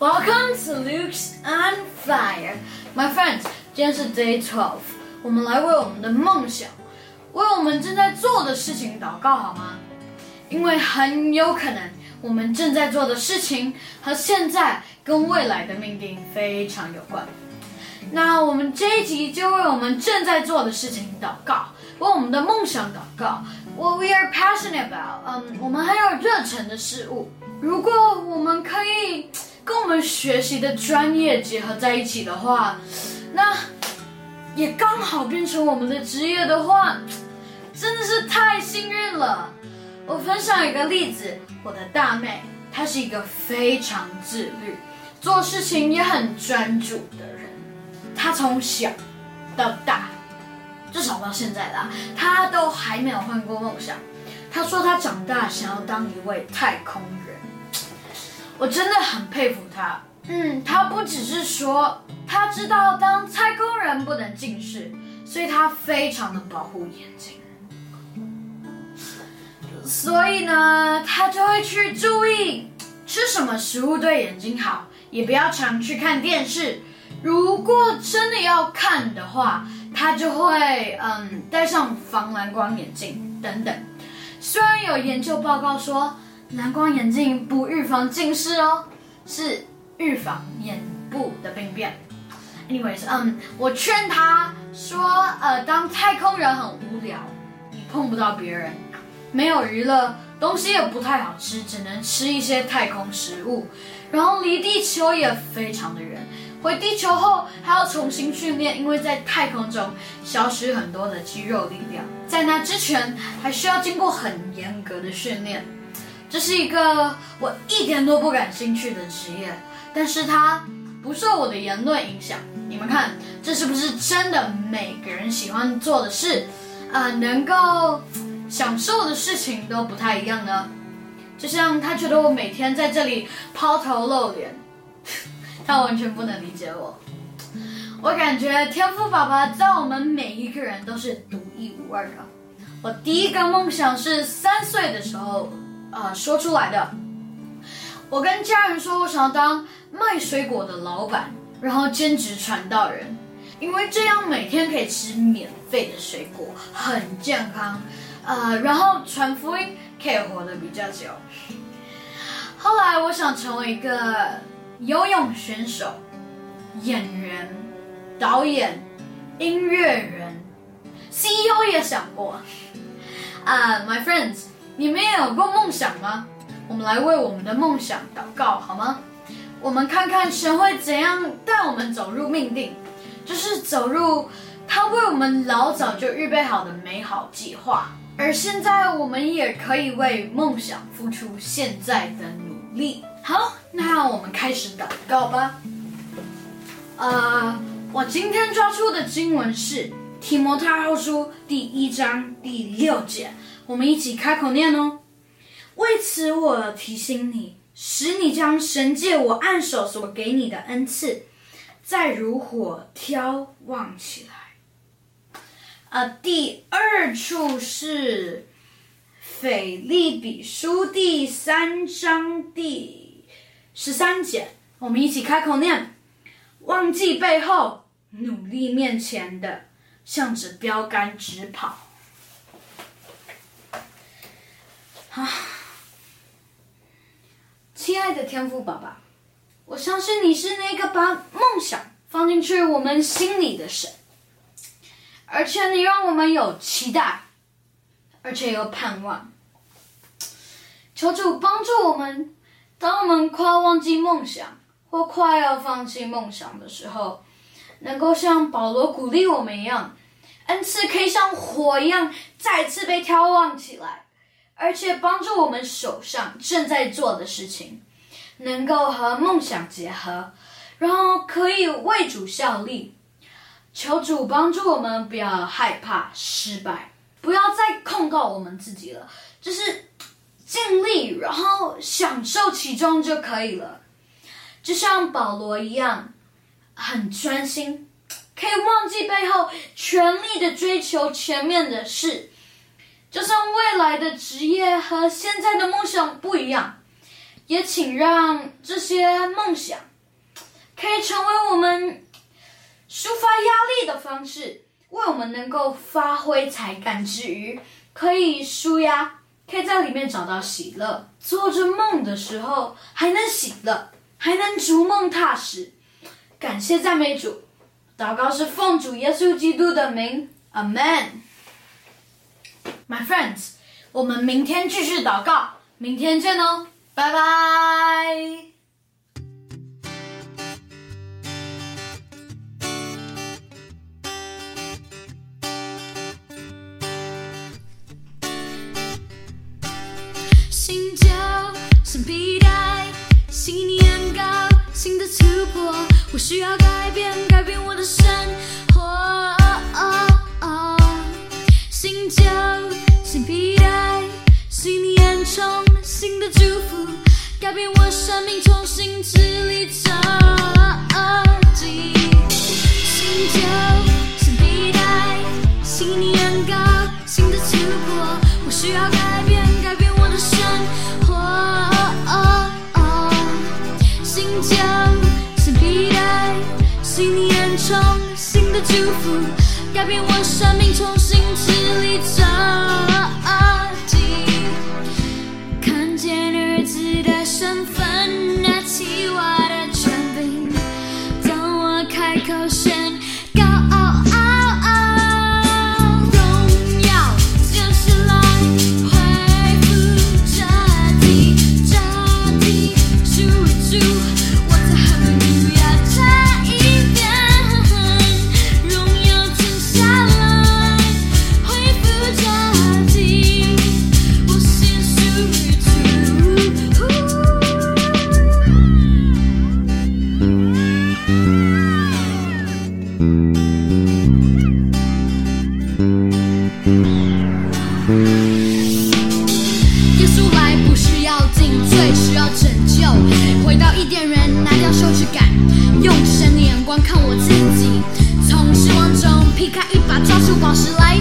Welcome to Luke's on Fire, my friends. 今天是 Day Twelve，我们来为我们的梦想，为我们正在做的事情祷告好吗？因为很有可能我们正在做的事情和现在跟未来的命定非常有关。那我们这一集就为我们正在做的事情祷告，为我们的梦想祷告。What we are passionate about，嗯，我们很有热忱的事物。如果我们可以。跟我们学习的专业结合在一起的话，那也刚好变成我们的职业的话，真的是太幸运了。我分享一个例子，我的大妹，她是一个非常自律、做事情也很专注的人。她从小到大，至少到现在啦，她都还没有换过梦想。她说她长大想要当一位太空人。我真的很佩服他。嗯，他不只是说他知道当太空人不能近视，所以他非常的保护眼睛。所以呢，他就会去注意吃什么食物对眼睛好，也不要常去看电视。如果真的要看的话，他就会嗯戴上防蓝光眼镜等等。虽然有研究报告说。蓝光眼镜不预防近视哦，是预防眼部的病变。Anyways，嗯，我劝他说，呃，当太空人很无聊，你碰不到别人，没有娱乐，东西也不太好吃，只能吃一些太空食物，然后离地球也非常的远。回地球后还要重新训练，因为在太空中消失很多的肌肉力量，在那之前还需要经过很严格的训练。这是一个我一点都不感兴趣的职业，但是它不受我的言论影响。你们看，这是不是真的每个人喜欢做的事，啊，能够享受的事情都不太一样呢？就像他觉得我每天在这里抛头露脸，他完全不能理解我。我感觉天赋爸爸在我们每一个人都是独一无二的。我第一个梦想是三岁的时候。呃，说出来的。我跟家人说，我想要当卖水果的老板，然后兼职传道人，因为这样每天可以吃免费的水果，很健康。呃，然后传福音可以活得比较久。后来我想成为一个游泳选手、演员、导演、音乐人，CEO 也想过。啊，My friends。你们也有过梦想吗？我们来为我们的梦想祷告好吗？我们看看神会怎样带我们走入命定，就是走入他为我们老早就预备好的美好计划。而现在我们也可以为梦想付出现在的努力。好，那我们开始祷告吧。呃，我今天抓出的经文是提摩太后书第一章第六节。我们一起开口念哦。为此，我提醒你，使你将神借我按手所给你的恩赐，再如火挑旺起来。啊，第二处是腓利比书第三章第十三节。我们一起开口念：忘记背后，努力面前的，向着标杆直跑。啊，亲爱的天赋爸爸，我相信你是那个把梦想放进去我们心里的神，而且你让我们有期待，而且有盼望。求主帮助我们，当我们快要忘记梦想或快要放弃梦想的时候，能够像保罗鼓励我们一样，恩赐可以像火一样再次被眺望起来。而且帮助我们手上正在做的事情，能够和梦想结合，然后可以为主效力。求主帮助我们，不要害怕失败，不要再控告我们自己了，就是尽力，然后享受其中就可以了。就像保罗一样，很专心，可以忘记背后，全力的追求前面的事。就算未来的职业和现在的梦想不一样，也请让这些梦想可以成为我们抒发压力的方式，为我们能够发挥才干之余，可以舒压，可以在里面找到喜乐。做着梦的时候还能喜乐，还能逐梦踏实。感谢赞美主，祷告是奉主耶稣基督的名，Amen。My friends，我们明天继续祷告，明天见哦，拜拜。新旧新皮带，信念高，新的突破，我需要改变，改变我的改变我生命，重新治理着。新旧新皮带，信念高，新的突破，我需要改变，改变我的生活。新旧新皮带，信念充新的祝福，改变我生命，重新治理着。开耶稣来不是要进罪需要拯救。回到伊甸园拿掉羞耻感用神的眼光看我自己。从失望中劈开一把抓出宝石来